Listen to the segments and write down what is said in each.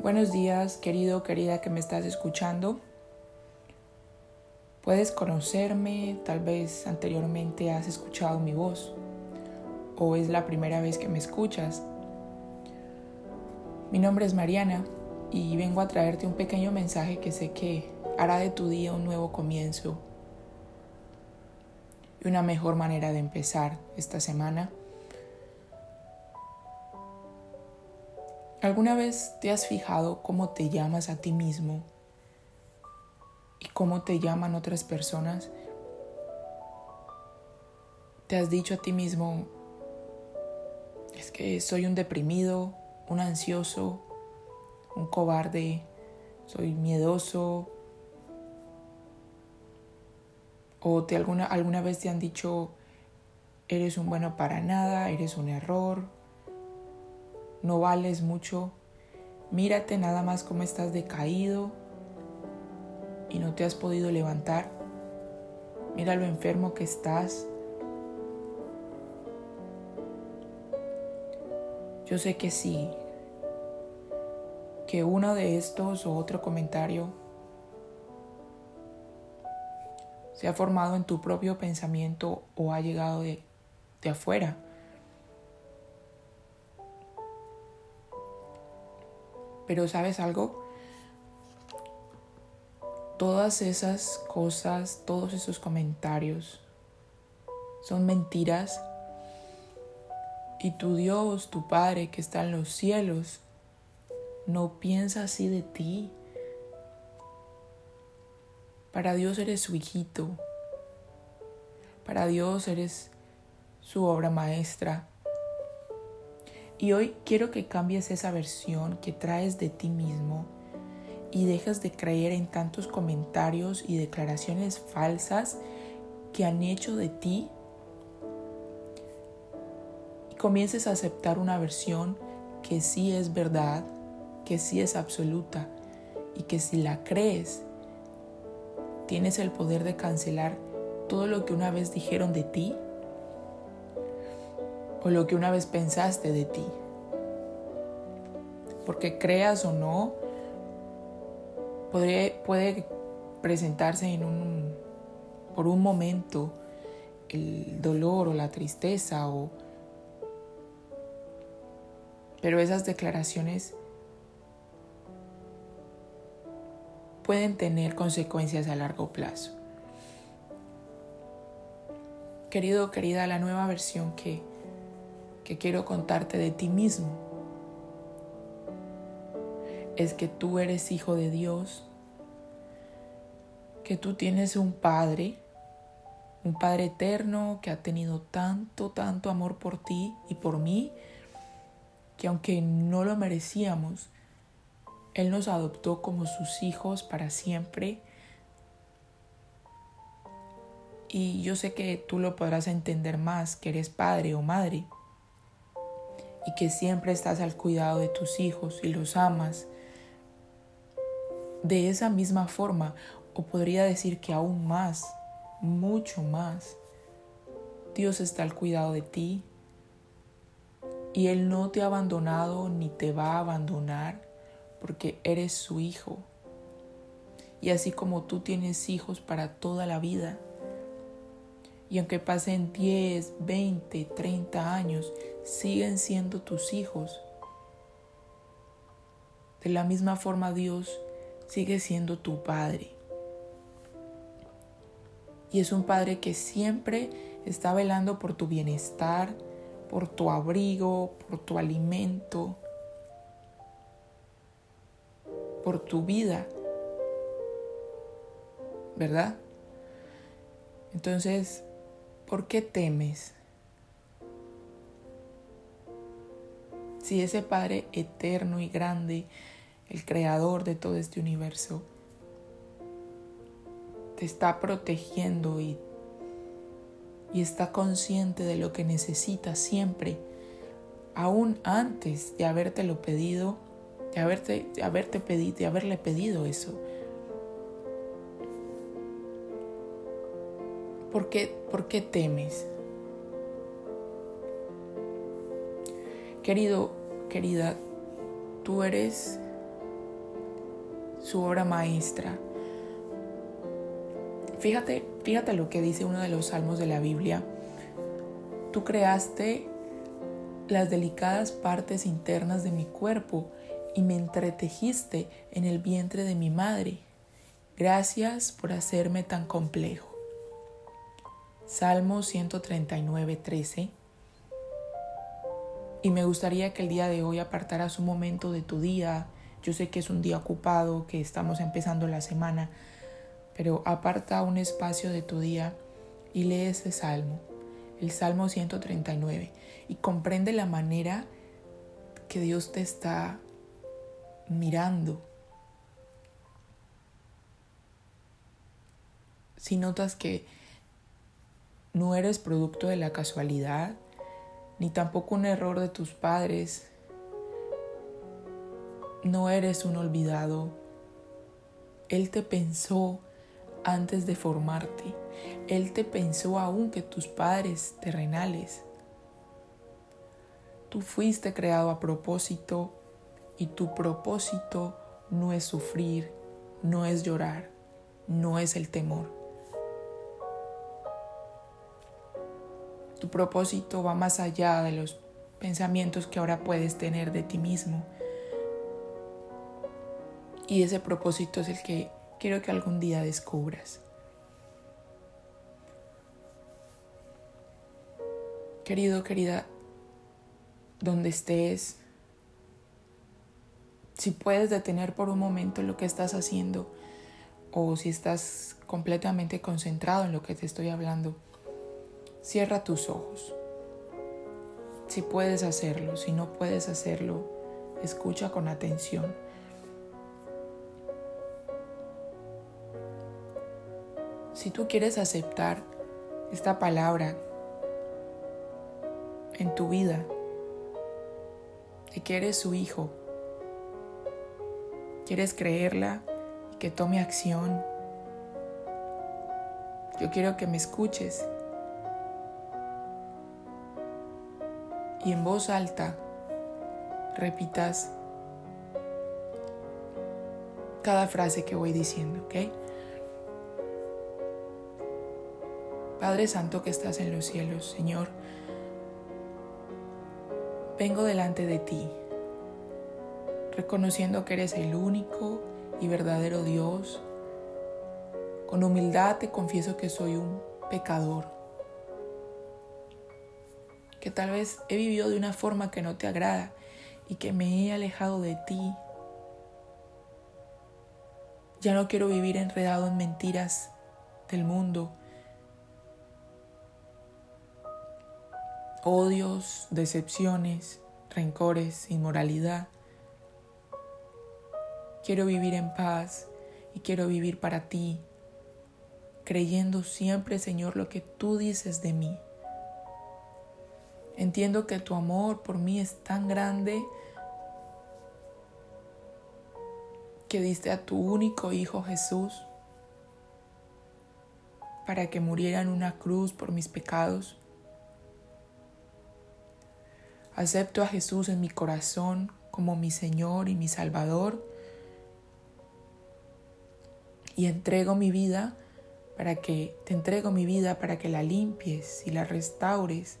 Buenos días, querido, querida que me estás escuchando. Puedes conocerme, tal vez anteriormente has escuchado mi voz o es la primera vez que me escuchas. Mi nombre es Mariana y vengo a traerte un pequeño mensaje que sé que hará de tu día un nuevo comienzo y una mejor manera de empezar esta semana ¿Alguna vez te has fijado cómo te llamas a ti mismo y cómo te llaman otras personas? ¿Te has dicho a ti mismo, es que soy un deprimido, un ansioso, un cobarde, soy miedoso? ¿O te alguna, alguna vez te han dicho, eres un bueno para nada, eres un error, no vales mucho, mírate nada más cómo estás decaído y no te has podido levantar, mira lo enfermo que estás. Yo sé que sí, que uno de estos o otro comentario se ha formado en tu propio pensamiento o ha llegado de, de afuera. Pero sabes algo? Todas esas cosas, todos esos comentarios son mentiras. Y tu Dios, tu Padre que está en los cielos, no piensa así de ti. Para Dios eres su hijito. Para Dios eres su obra maestra. Y hoy quiero que cambies esa versión que traes de ti mismo y dejes de creer en tantos comentarios y declaraciones falsas que han hecho de ti y comiences a aceptar una versión que sí es verdad, que sí es absoluta y que si la crees, tienes el poder de cancelar todo lo que una vez dijeron de ti o lo que una vez pensaste de ti. Porque creas o no, puede, presentarse en un, por un momento el dolor o la tristeza o pero esas declaraciones pueden tener consecuencias a largo plazo. Querido, querida, la nueva versión que que quiero contarte de ti mismo es que tú eres hijo de Dios, que tú tienes un Padre, un Padre eterno que ha tenido tanto, tanto amor por ti y por mí, que aunque no lo merecíamos, Él nos adoptó como sus hijos para siempre. Y yo sé que tú lo podrás entender más, que eres padre o madre y que siempre estás al cuidado de tus hijos y los amas. De esa misma forma, o podría decir que aún más, mucho más, Dios está al cuidado de ti y Él no te ha abandonado ni te va a abandonar porque eres su hijo. Y así como tú tienes hijos para toda la vida, y aunque pasen 10, 20, 30 años, siguen siendo tus hijos. De la misma forma Dios sigue siendo tu Padre. Y es un Padre que siempre está velando por tu bienestar, por tu abrigo, por tu alimento, por tu vida. ¿Verdad? Entonces, ¿por qué temes? Si ese Padre eterno y grande, el creador de todo este universo, te está protegiendo y, y está consciente de lo que necesitas siempre, aún antes de habértelo pedido, de haberte, pedido, de haberle pedido eso. ¿Por qué, ¿Por qué temes? Querido, querida, tú eres su obra maestra. Fíjate, fíjate lo que dice uno de los salmos de la Biblia. Tú creaste las delicadas partes internas de mi cuerpo y me entretejiste en el vientre de mi madre. Gracias por hacerme tan complejo. Salmo 139, 13. Y me gustaría que el día de hoy apartaras un momento de tu día. Yo sé que es un día ocupado, que estamos empezando la semana, pero aparta un espacio de tu día y lee ese salmo, el Salmo 139, y comprende la manera que Dios te está mirando. Si notas que no eres producto de la casualidad, ni tampoco un error de tus padres. No eres un olvidado. Él te pensó antes de formarte. Él te pensó aún que tus padres terrenales. Tú fuiste creado a propósito y tu propósito no es sufrir, no es llorar, no es el temor. Tu propósito va más allá de los pensamientos que ahora puedes tener de ti mismo. Y ese propósito es el que quiero que algún día descubras. Querido, querida, donde estés, si puedes detener por un momento lo que estás haciendo o si estás completamente concentrado en lo que te estoy hablando, Cierra tus ojos. Si puedes hacerlo, si no puedes hacerlo, escucha con atención. Si tú quieres aceptar esta palabra en tu vida, de que eres su hijo, quieres creerla y que tome acción, yo quiero que me escuches y en voz alta repitas cada frase que voy diciendo, ¿ok? Padre Santo que estás en los cielos, Señor, vengo delante de ti, reconociendo que eres el único y verdadero Dios. Con humildad te confieso que soy un pecador que tal vez he vivido de una forma que no te agrada y que me he alejado de ti. Ya no quiero vivir enredado en mentiras del mundo, odios, decepciones, rencores, inmoralidad. Quiero vivir en paz y quiero vivir para ti, creyendo siempre, Señor, lo que tú dices de mí. Entiendo que tu amor por mí es tan grande que diste a tu único Hijo Jesús para que muriera en una cruz por mis pecados. Acepto a Jesús en mi corazón como mi Señor y mi Salvador y entrego mi vida para que te entrego mi vida para que la limpies y la restaures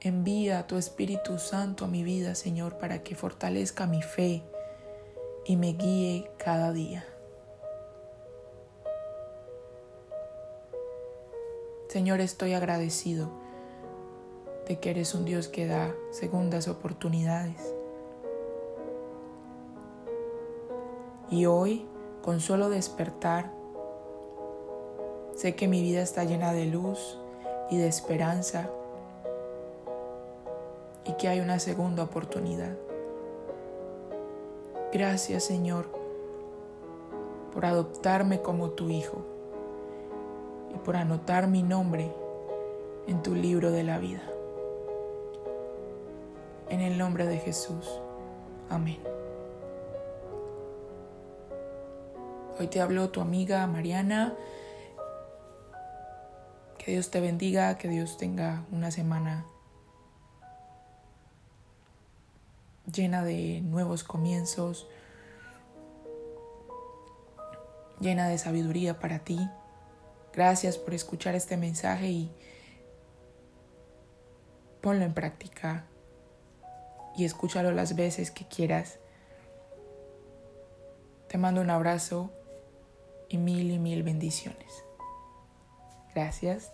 Envía tu Espíritu Santo a mi vida, Señor, para que fortalezca mi fe y me guíe cada día. Señor, estoy agradecido de que eres un Dios que da segundas oportunidades. Y hoy, con solo despertar, sé que mi vida está llena de luz y de esperanza y que hay una segunda oportunidad. Gracias Señor por adoptarme como tu hijo y por anotar mi nombre en tu libro de la vida. En el nombre de Jesús. Amén. Hoy te habló tu amiga Mariana. Que Dios te bendiga, que Dios tenga una semana llena de nuevos comienzos, llena de sabiduría para ti. Gracias por escuchar este mensaje y ponlo en práctica y escúchalo las veces que quieras. Te mando un abrazo y mil y mil bendiciones. Gracias.